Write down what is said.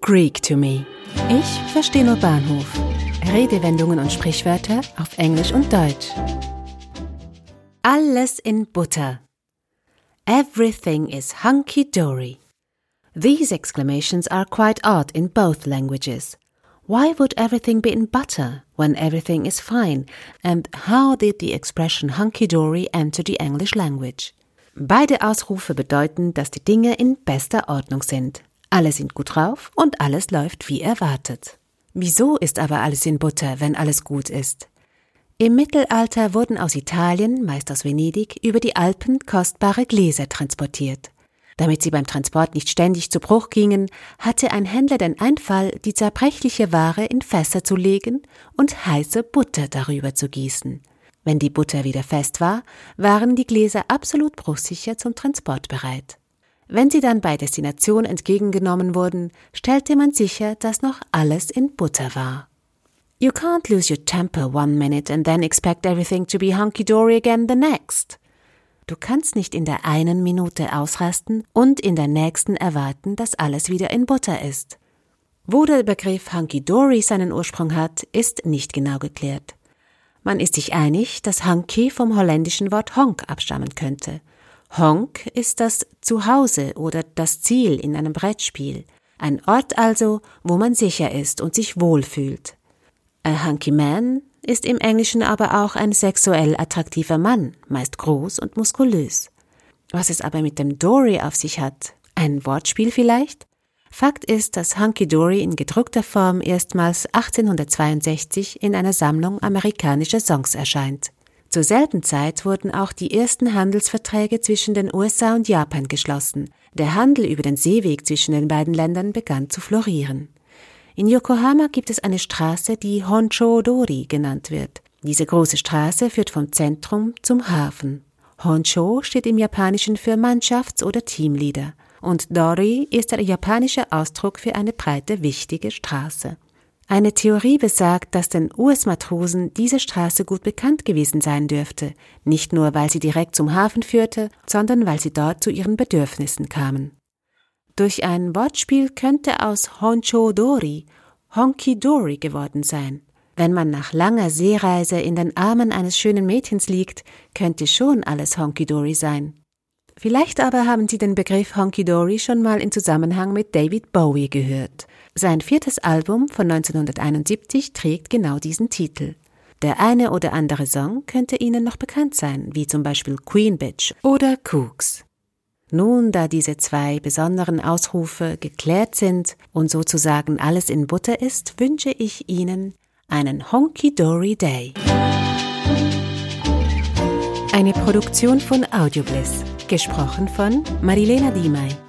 Greek to me. Ich verstehe nur Bahnhof. Redewendungen und Sprichwörter auf Englisch und Deutsch. Alles in Butter. Everything is hunky-dory. These exclamations are quite odd in both languages. Why would everything be in butter when everything is fine? And how did the expression hunky-dory enter the English language? Beide Ausrufe bedeuten, dass die Dinge in bester Ordnung sind. Alle sind gut drauf und alles läuft wie erwartet. Wieso ist aber alles in Butter, wenn alles gut ist? Im Mittelalter wurden aus Italien, meist aus Venedig, über die Alpen kostbare Gläser transportiert. Damit sie beim Transport nicht ständig zu Bruch gingen, hatte ein Händler den Einfall, die zerbrechliche Ware in Fässer zu legen und heiße Butter darüber zu gießen. Wenn die Butter wieder fest war, waren die Gläser absolut bruchsicher zum Transport bereit. Wenn sie dann bei Destination entgegengenommen wurden, stellte man sicher, dass noch alles in Butter war. You can't lose your temper one minute and then expect everything to be hunky-dory again the next. Du kannst nicht in der einen Minute ausrasten und in der nächsten erwarten, dass alles wieder in Butter ist. Wo der Begriff Hunky-Dory seinen Ursprung hat, ist nicht genau geklärt. Man ist sich einig, dass Hunky vom holländischen Wort Honk abstammen könnte. Honk ist das Zuhause oder das Ziel in einem Brettspiel. Ein Ort also, wo man sicher ist und sich wohlfühlt. A Hunky Man ist im Englischen aber auch ein sexuell attraktiver Mann, meist groß und muskulös. Was es aber mit dem Dory auf sich hat? Ein Wortspiel vielleicht? Fakt ist, dass Hunky Dory in gedruckter Form erstmals 1862 in einer Sammlung amerikanischer Songs erscheint. Zur selben Zeit wurden auch die ersten Handelsverträge zwischen den USA und Japan geschlossen. Der Handel über den Seeweg zwischen den beiden Ländern begann zu florieren. In Yokohama gibt es eine Straße, die Honcho-dori genannt wird. Diese große Straße führt vom Zentrum zum Hafen. Honcho steht im Japanischen für Mannschafts- oder Teamleader und Dori ist der japanische Ausdruck für eine breite, wichtige Straße. Eine Theorie besagt, dass den US-Matrosen diese Straße gut bekannt gewesen sein dürfte, nicht nur weil sie direkt zum Hafen führte, sondern weil sie dort zu ihren Bedürfnissen kamen. Durch ein Wortspiel könnte aus Honcho Dori Honky Dory geworden sein. Wenn man nach langer Seereise in den Armen eines schönen Mädchens liegt, könnte schon alles Honky Dory sein. Vielleicht aber haben Sie den Begriff Honky Dory schon mal in Zusammenhang mit David Bowie gehört. Sein viertes Album von 1971 trägt genau diesen Titel. Der eine oder andere Song könnte Ihnen noch bekannt sein, wie zum Beispiel Queen Bitch oder Cooks. Nun, da diese zwei besonderen Ausrufe geklärt sind und sozusagen alles in Butter ist, wünsche ich Ihnen einen Honky-Dory Day. Eine Produktion von Audiobliss, gesprochen von Marilena Diemey.